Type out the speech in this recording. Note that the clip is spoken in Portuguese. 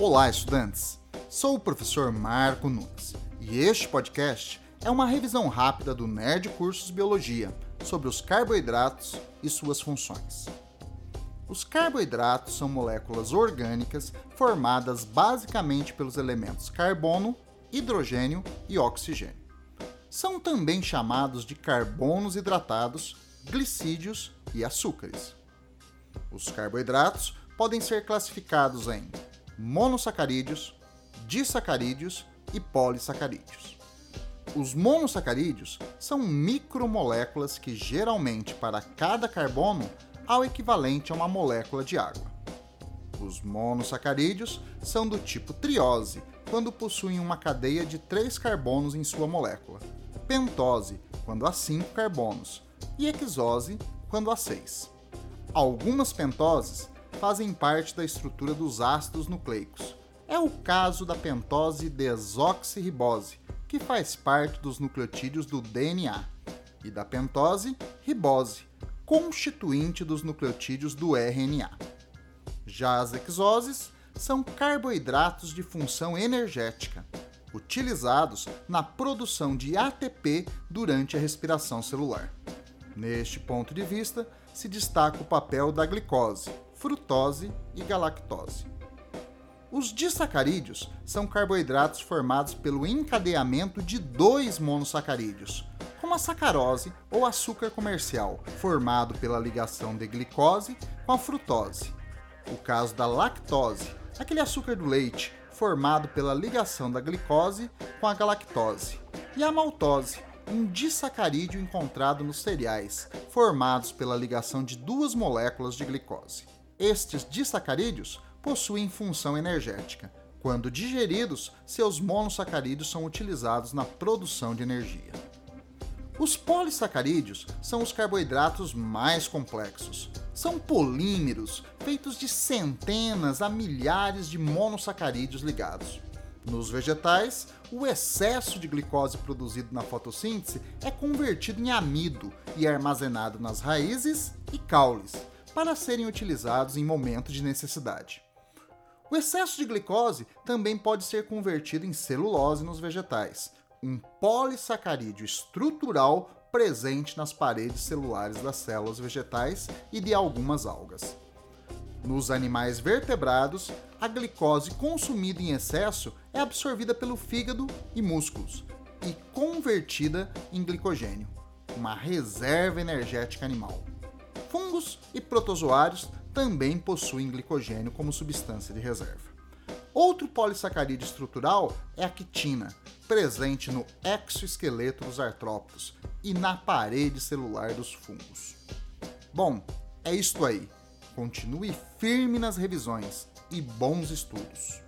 Olá, estudantes! Sou o professor Marco Nunes e este podcast é uma revisão rápida do Nerd Cursos Biologia sobre os carboidratos e suas funções. Os carboidratos são moléculas orgânicas formadas basicamente pelos elementos carbono, hidrogênio e oxigênio. São também chamados de carbonos hidratados, glicídios e açúcares. Os carboidratos podem ser classificados em monossacarídeos, disacarídeos e polissacarídeos. Os monossacarídeos são micromoléculas que geralmente para cada carbono há o equivalente a uma molécula de água. Os monossacarídeos são do tipo triose, quando possuem uma cadeia de três carbonos em sua molécula, pentose, quando há cinco carbonos, e hexose, quando há seis. Algumas pentoses fazem parte da estrutura dos ácidos nucleicos. É o caso da pentose desoxirribose, que faz parte dos nucleotídeos do DNA, e da pentose ribose, constituinte dos nucleotídeos do RNA. Já as hexoses são carboidratos de função energética, utilizados na produção de ATP durante a respiração celular. Neste ponto de vista, se destaca o papel da glicose, frutose e galactose. Os disacarídeos são carboidratos formados pelo encadeamento de dois monossacarídeos, como a sacarose ou açúcar comercial, formado pela ligação de glicose com a frutose. O caso da lactose, aquele açúcar do leite, formado pela ligação da glicose com a galactose. E a maltose, um disacarídeo encontrado nos cereais, formados pela ligação de duas moléculas de glicose. Estes disacarídeos possuem função energética. Quando digeridos, seus monossacarídeos são utilizados na produção de energia. Os polissacarídeos são os carboidratos mais complexos. São polímeros feitos de centenas a milhares de monossacarídeos ligados. Nos vegetais, o excesso de glicose produzido na fotossíntese é convertido em amido e é armazenado nas raízes e caules para serem utilizados em momentos de necessidade. O excesso de glicose também pode ser convertido em celulose nos vegetais, um polissacarídeo estrutural presente nas paredes celulares das células vegetais e de algumas algas. Nos animais vertebrados, a glicose consumida em excesso é absorvida pelo fígado e músculos e convertida em glicogênio, uma reserva energética animal. Fungos e protozoários também possuem glicogênio como substância de reserva. Outro polissacarídeo estrutural é a quitina, presente no exoesqueleto dos artrópodes e na parede celular dos fungos. Bom, é isto aí. Continue firme nas revisões e bons estudos.